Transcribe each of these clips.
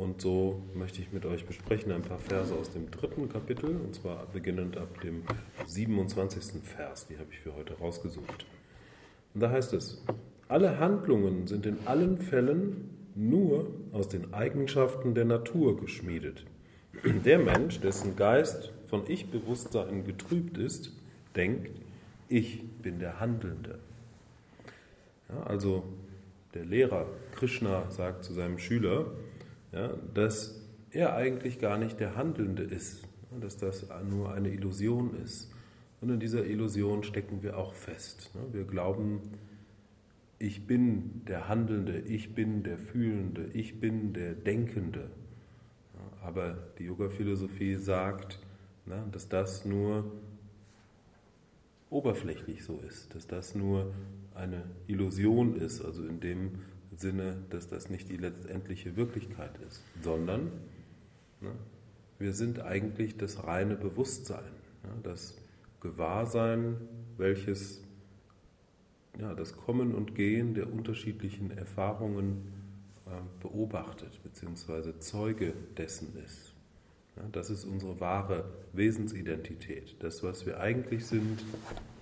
Und so möchte ich mit euch besprechen ein paar Verse aus dem dritten Kapitel, und zwar beginnend ab dem 27. Vers, die habe ich für heute rausgesucht. Und da heißt es, alle Handlungen sind in allen Fällen nur aus den Eigenschaften der Natur geschmiedet. Der Mensch, dessen Geist von Ich-Bewusstsein getrübt ist, denkt, ich bin der Handelnde. Ja, also der Lehrer Krishna sagt zu seinem Schüler, ja, dass er eigentlich gar nicht der Handelnde ist, dass das nur eine Illusion ist. Und in dieser Illusion stecken wir auch fest. Wir glauben, ich bin der Handelnde, ich bin der Fühlende, ich bin der Denkende. Aber die Yoga-Philosophie sagt, dass das nur oberflächlich so ist, dass das nur eine Illusion ist, also in dem Sinne, dass das nicht die letztendliche Wirklichkeit ist, sondern ne, wir sind eigentlich das reine Bewusstsein, ne, das Gewahrsein, welches ja, das Kommen und Gehen der unterschiedlichen Erfahrungen äh, beobachtet, beziehungsweise Zeuge dessen ist. Ja, das ist unsere wahre Wesensidentität. Das, was wir eigentlich sind,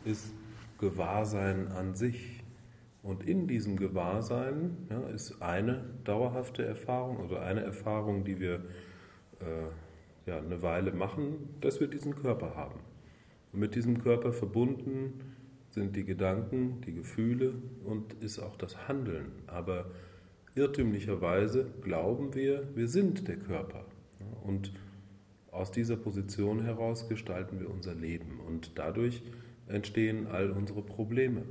ist Gewahrsein an sich. Und in diesem Gewahrsein ja, ist eine dauerhafte Erfahrung oder eine Erfahrung, die wir äh, ja, eine Weile machen, dass wir diesen Körper haben. Und mit diesem Körper verbunden sind die Gedanken, die Gefühle und ist auch das Handeln. Aber irrtümlicherweise glauben wir, wir sind der Körper. Und aus dieser Position heraus gestalten wir unser Leben. Und dadurch entstehen all unsere Probleme.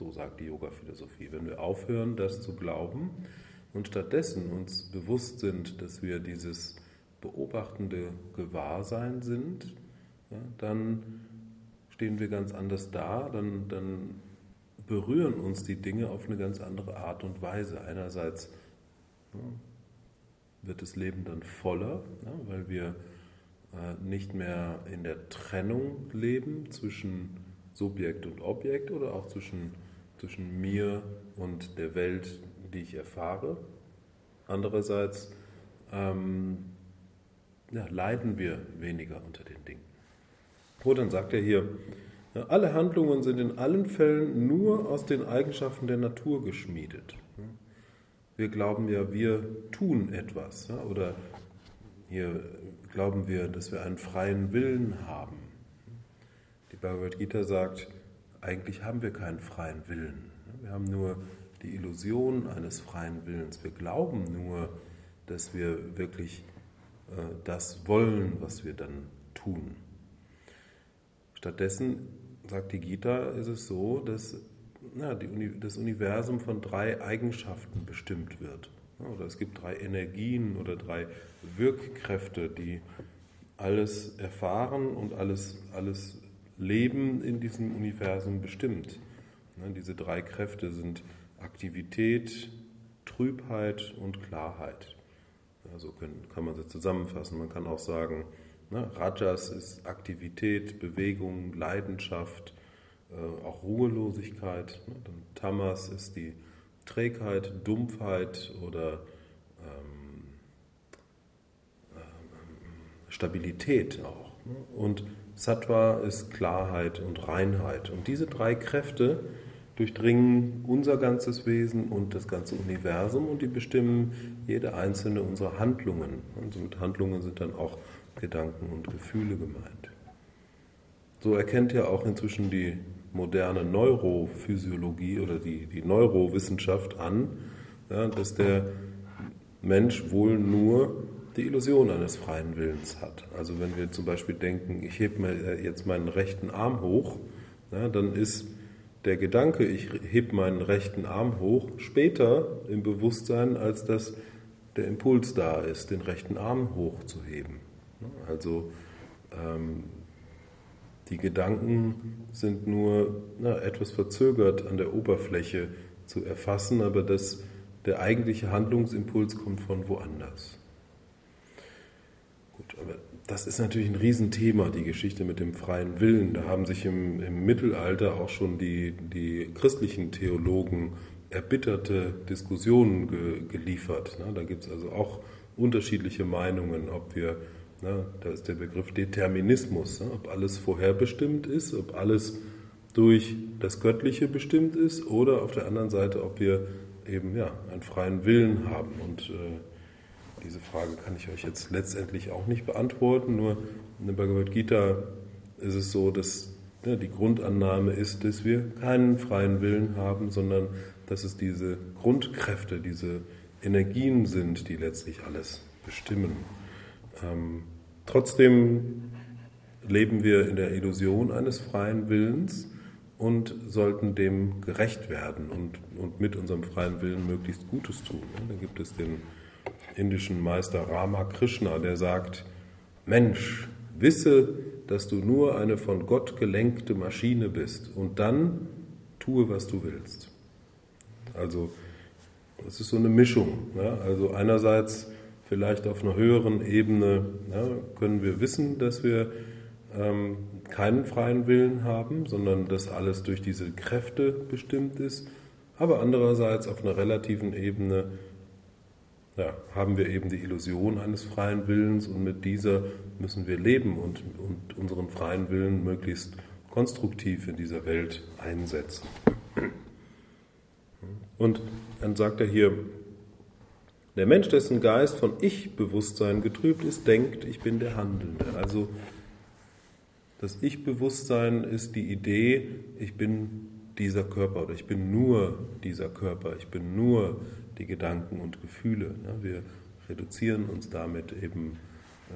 So sagt die Yoga-Philosophie. Wenn wir aufhören, das zu glauben und stattdessen uns bewusst sind, dass wir dieses beobachtende Gewahrsein sind, ja, dann stehen wir ganz anders da, dann, dann berühren uns die Dinge auf eine ganz andere Art und Weise. Einerseits ja, wird das Leben dann voller, ja, weil wir äh, nicht mehr in der Trennung leben zwischen Subjekt und Objekt oder auch zwischen, zwischen mir und der Welt, die ich erfahre. Andererseits ähm, ja, leiden wir weniger unter den Dingen. Oh, sagt er hier, alle Handlungen sind in allen Fällen nur aus den Eigenschaften der Natur geschmiedet. Wir glauben ja, wir tun etwas. Oder hier glauben wir, dass wir einen freien Willen haben. Die Bhagavad Gita sagt, eigentlich haben wir keinen freien Willen. Wir haben nur die Illusion eines freien Willens. Wir glauben nur, dass wir wirklich äh, das wollen, was wir dann tun. Stattdessen, sagt die Gita, ist es so, dass ja, die, das Universum von drei Eigenschaften bestimmt wird. Oder es gibt drei Energien oder drei Wirkkräfte, die alles erfahren und alles, alles Leben in diesem Universum bestimmt. Diese drei Kräfte sind Aktivität, Trübheit und Klarheit. So kann man sie zusammenfassen. Man kann auch sagen, Ne? Rajas ist Aktivität, Bewegung, Leidenschaft, äh, auch Ruhelosigkeit. Ne? Tamas ist die Trägheit, Dumpfheit oder ähm, äh, Stabilität auch. Ne? Und Sattva ist Klarheit und Reinheit. Und diese drei Kräfte durchdringen unser ganzes Wesen und das ganze Universum und die bestimmen jede einzelne unserer Handlungen. Und mit Handlungen sind dann auch Gedanken und Gefühle gemeint. So erkennt ja auch inzwischen die moderne Neurophysiologie oder die, die Neurowissenschaft an, ja, dass der Mensch wohl nur die Illusion eines freien Willens hat. Also wenn wir zum Beispiel denken, ich hebe mir jetzt meinen rechten Arm hoch, ja, dann ist der Gedanke, ich hebe meinen rechten Arm hoch, später im Bewusstsein, als dass der Impuls da ist, den rechten Arm hochzuheben. Also ähm, die Gedanken sind nur na, etwas verzögert an der Oberfläche zu erfassen, aber das, der eigentliche Handlungsimpuls kommt von woanders. Das ist natürlich ein Riesenthema, die Geschichte mit dem freien Willen. Da haben sich im, im Mittelalter auch schon die, die christlichen Theologen erbitterte Diskussionen ge, geliefert. Da gibt es also auch unterschiedliche Meinungen, ob wir, na, da ist der Begriff Determinismus, ne, ob alles vorherbestimmt ist, ob alles durch das Göttliche bestimmt ist oder auf der anderen Seite, ob wir eben ja, einen freien Willen haben. Und äh, diese Frage kann ich euch jetzt letztendlich auch nicht beantworten, nur in der Bhagavad Gita ist es so, dass ja, die Grundannahme ist, dass wir keinen freien Willen haben, sondern dass es diese Grundkräfte, diese Energien sind, die letztlich alles bestimmen. Ähm, trotzdem leben wir in der Illusion eines freien Willens und sollten dem gerecht werden und, und mit unserem freien Willen möglichst Gutes tun. Da gibt es den indischen Meister Ramakrishna, der sagt, Mensch, wisse, dass du nur eine von Gott gelenkte Maschine bist und dann tue, was du willst. Also das ist so eine Mischung. Ja? Also einerseits vielleicht auf einer höheren Ebene ja, können wir wissen, dass wir ähm, keinen freien Willen haben, sondern dass alles durch diese Kräfte bestimmt ist. Aber andererseits auf einer relativen Ebene ja, haben wir eben die Illusion eines freien Willens und mit dieser müssen wir leben und, und unseren freien Willen möglichst konstruktiv in dieser Welt einsetzen. Und dann sagt er hier, der Mensch, dessen Geist von Ich-Bewusstsein getrübt ist, denkt, ich bin der Handelnde. Also das Ich-Bewusstsein ist die Idee, ich bin dieser Körper oder ich bin nur dieser Körper, ich bin nur die Gedanken und Gefühle. Wir reduzieren uns damit eben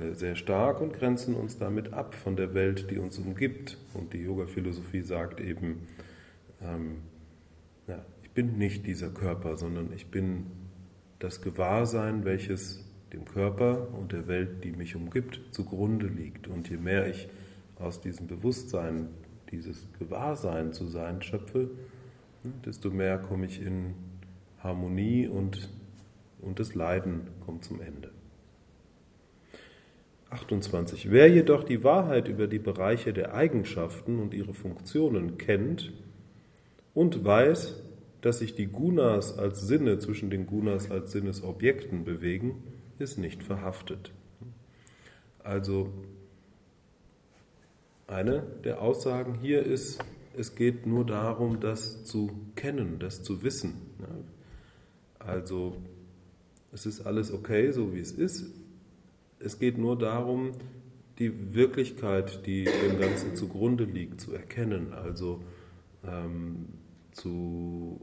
äh, sehr stark und grenzen uns damit ab von der Welt, die uns umgibt. Und die Yoga-Philosophie sagt eben, ähm, ja, ich bin nicht dieser Körper, sondern ich bin das Gewahrsein, welches dem Körper und der Welt, die mich umgibt, zugrunde liegt. Und je mehr ich aus diesem Bewusstsein, dieses Gewahrsein zu sein schöpfe, ne, desto mehr komme ich in Harmonie und, und das Leiden kommt zum Ende. 28. Wer jedoch die Wahrheit über die Bereiche der Eigenschaften und ihre Funktionen kennt und weiß, dass sich die Gunas als Sinne zwischen den Gunas als Sinnesobjekten bewegen, ist nicht verhaftet. Also eine der Aussagen hier ist, es geht nur darum, das zu kennen, das zu wissen. Also es ist alles okay, so wie es ist. Es geht nur darum, die Wirklichkeit, die dem Ganzen zugrunde liegt, zu erkennen. Also ähm, zu,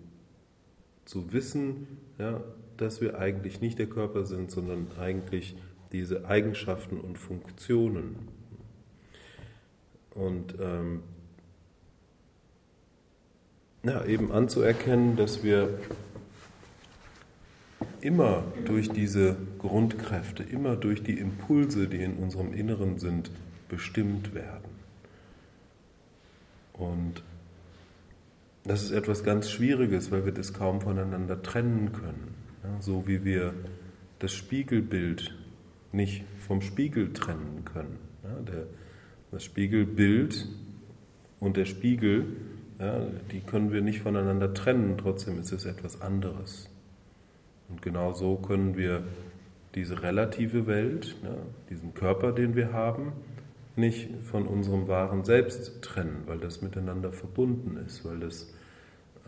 zu wissen, ja, dass wir eigentlich nicht der Körper sind, sondern eigentlich diese Eigenschaften und Funktionen. Und ähm, ja, eben anzuerkennen, dass wir immer durch diese Grundkräfte, immer durch die Impulse, die in unserem Inneren sind, bestimmt werden. Und das ist etwas ganz Schwieriges, weil wir das kaum voneinander trennen können. Ja, so wie wir das Spiegelbild nicht vom Spiegel trennen können. Ja, der, das Spiegelbild und der Spiegel, ja, die können wir nicht voneinander trennen, trotzdem ist es etwas anderes. Und genau so können wir diese relative Welt, ja, diesen Körper, den wir haben, nicht von unserem wahren Selbst trennen, weil das miteinander verbunden ist, weil das,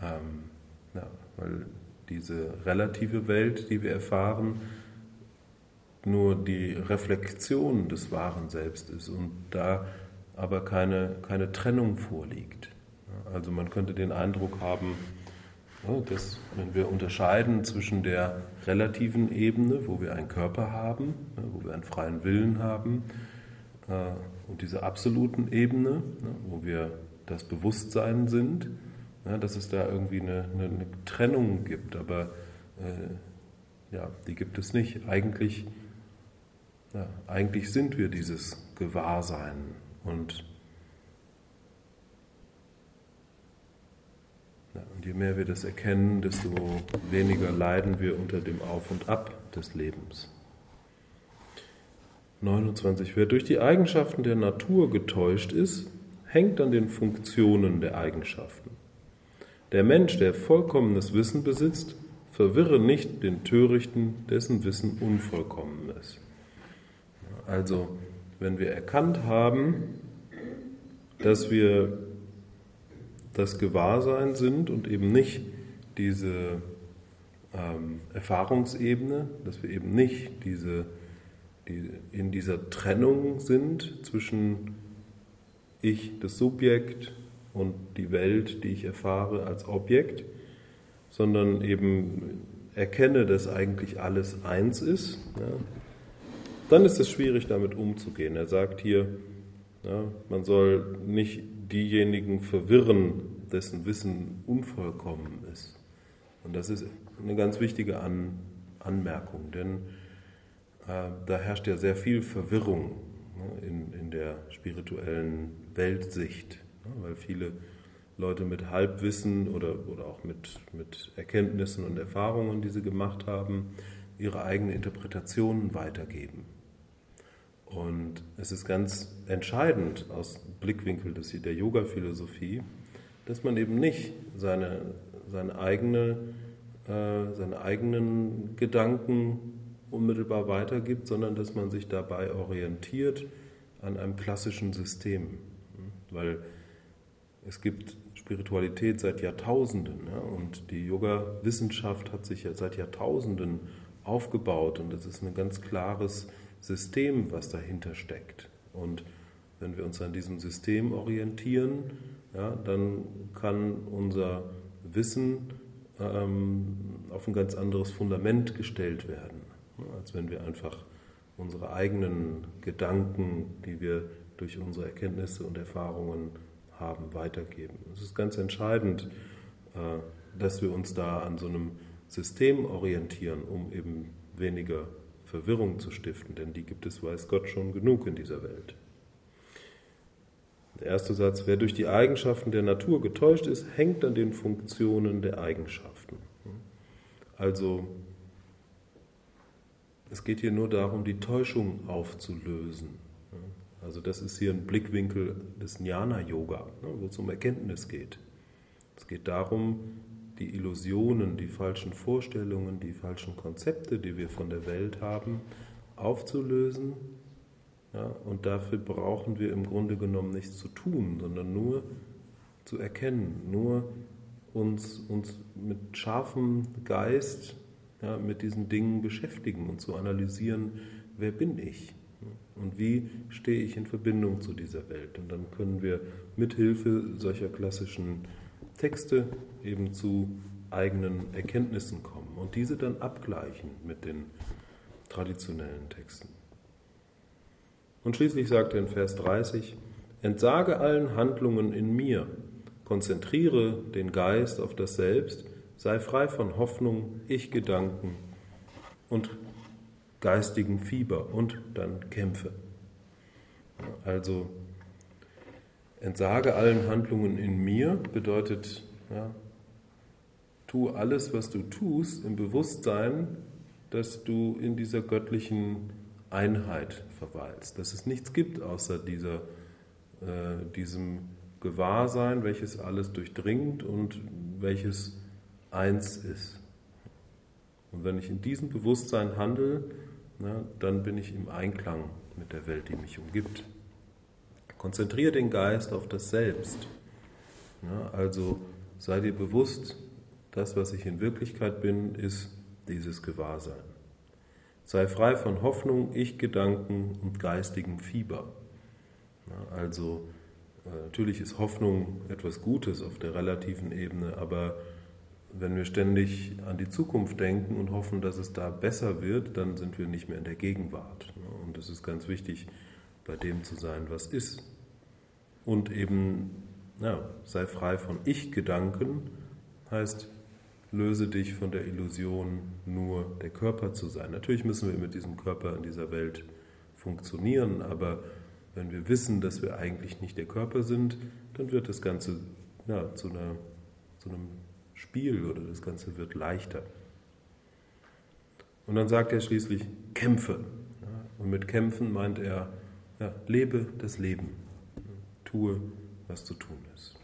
ähm, ja, weil diese relative Welt, die wir erfahren, nur die Reflexion des wahren Selbst ist und da aber keine, keine Trennung vorliegt. Also man könnte den Eindruck haben, dass wenn wir unterscheiden zwischen der relativen Ebene, wo wir einen Körper haben, wo wir einen freien Willen haben, äh, und dieser absoluten Ebene, wo wir das Bewusstsein sind, dass es da irgendwie eine, eine Trennung gibt, aber äh, ja, die gibt es nicht. Eigentlich ja, eigentlich sind wir dieses Gewahrsein und, und je mehr wir das erkennen, desto weniger leiden wir unter dem Auf und Ab des Lebens. 29. Wer durch die Eigenschaften der Natur getäuscht ist, hängt an den Funktionen der Eigenschaften. Der Mensch, der vollkommenes Wissen besitzt, verwirre nicht den Törichten, dessen Wissen unvollkommen ist. Also, wenn wir erkannt haben, dass wir das Gewahrsein sind und eben nicht diese ähm, Erfahrungsebene, dass wir eben nicht diese, die, in dieser Trennung sind zwischen ich, das Subjekt, und die Welt, die ich erfahre, als Objekt, sondern eben erkenne, dass eigentlich alles eins ist, ja, dann ist es schwierig, damit umzugehen. Er sagt hier, ja, man soll nicht diejenigen verwirren, dessen Wissen unvollkommen ist. Und das ist eine ganz wichtige An Anmerkung, denn äh, da herrscht ja sehr viel Verwirrung ne, in, in der spirituellen Weltsicht, ne, weil viele Leute mit Halbwissen oder, oder auch mit, mit Erkenntnissen und Erfahrungen, die sie gemacht haben, ihre eigene Interpretationen weitergeben. Und es ist ganz entscheidend aus Blickwinkel des, der Yoga-Philosophie, dass man eben nicht seine, seine, eigene, äh, seine eigenen Gedanken unmittelbar weitergibt, sondern dass man sich dabei orientiert an einem klassischen System. Weil es gibt Spiritualität seit Jahrtausenden ja, und die Yoga-Wissenschaft hat sich ja seit Jahrtausenden aufgebaut und es ist ein ganz klares System, was dahinter steckt. Und wenn wir uns an diesem System orientieren, ja, dann kann unser Wissen ähm, auf ein ganz anderes Fundament gestellt werden, als wenn wir einfach unsere eigenen Gedanken, die wir durch unsere Erkenntnisse und Erfahrungen haben, weitergeben. Es ist ganz entscheidend, äh, dass wir uns da an so einem System orientieren, um eben weniger Verwirrung zu stiften, denn die gibt es, weiß Gott, schon genug in dieser Welt. Der erste Satz, wer durch die Eigenschaften der Natur getäuscht ist, hängt an den Funktionen der Eigenschaften. Also es geht hier nur darum, die Täuschung aufzulösen. Also das ist hier ein Blickwinkel des Jnana-Yoga, wo es um Erkenntnis geht. Es geht darum, die Illusionen, die falschen Vorstellungen, die falschen Konzepte, die wir von der Welt haben, aufzulösen. Ja, und dafür brauchen wir im Grunde genommen nichts zu tun, sondern nur zu erkennen, nur uns, uns mit scharfem Geist ja, mit diesen Dingen beschäftigen und zu analysieren, wer bin ich und wie stehe ich in Verbindung zu dieser Welt. Und dann können wir mit Hilfe solcher klassischen Texte eben zu eigenen Erkenntnissen kommen und diese dann abgleichen mit den traditionellen Texten. Und schließlich sagt er in Vers 30, Entsage allen Handlungen in mir, konzentriere den Geist auf das Selbst, sei frei von Hoffnung, Ich-Gedanken und geistigen Fieber und dann kämpfe. Also Entsage allen Handlungen in mir bedeutet, ja, tu alles, was du tust, im Bewusstsein, dass du in dieser göttlichen Einheit verweilst, dass es nichts gibt außer dieser, äh, diesem Gewahrsein, welches alles durchdringt und welches eins ist. Und wenn ich in diesem Bewusstsein handle, na, dann bin ich im Einklang mit der Welt, die mich umgibt. Konzentriere den Geist auf das Selbst. Ja, also sei dir bewusst, das, was ich in Wirklichkeit bin, ist dieses Gewahrsein. Sei frei von Hoffnung, Ich-Gedanken und geistigem Fieber. Ja, also äh, natürlich ist Hoffnung etwas Gutes auf der relativen Ebene, aber wenn wir ständig an die Zukunft denken und hoffen, dass es da besser wird, dann sind wir nicht mehr in der Gegenwart. Und es ist ganz wichtig, bei dem zu sein, was ist und eben ja, sei frei von Ich-Gedanken, heißt, löse dich von der Illusion, nur der Körper zu sein. Natürlich müssen wir mit diesem Körper in dieser Welt funktionieren, aber wenn wir wissen, dass wir eigentlich nicht der Körper sind, dann wird das Ganze ja, zu, einer, zu einem Spiel oder das Ganze wird leichter. Und dann sagt er schließlich, kämpfe. Und mit kämpfen meint er, ja, lebe das Leben tue, was zu tun ist.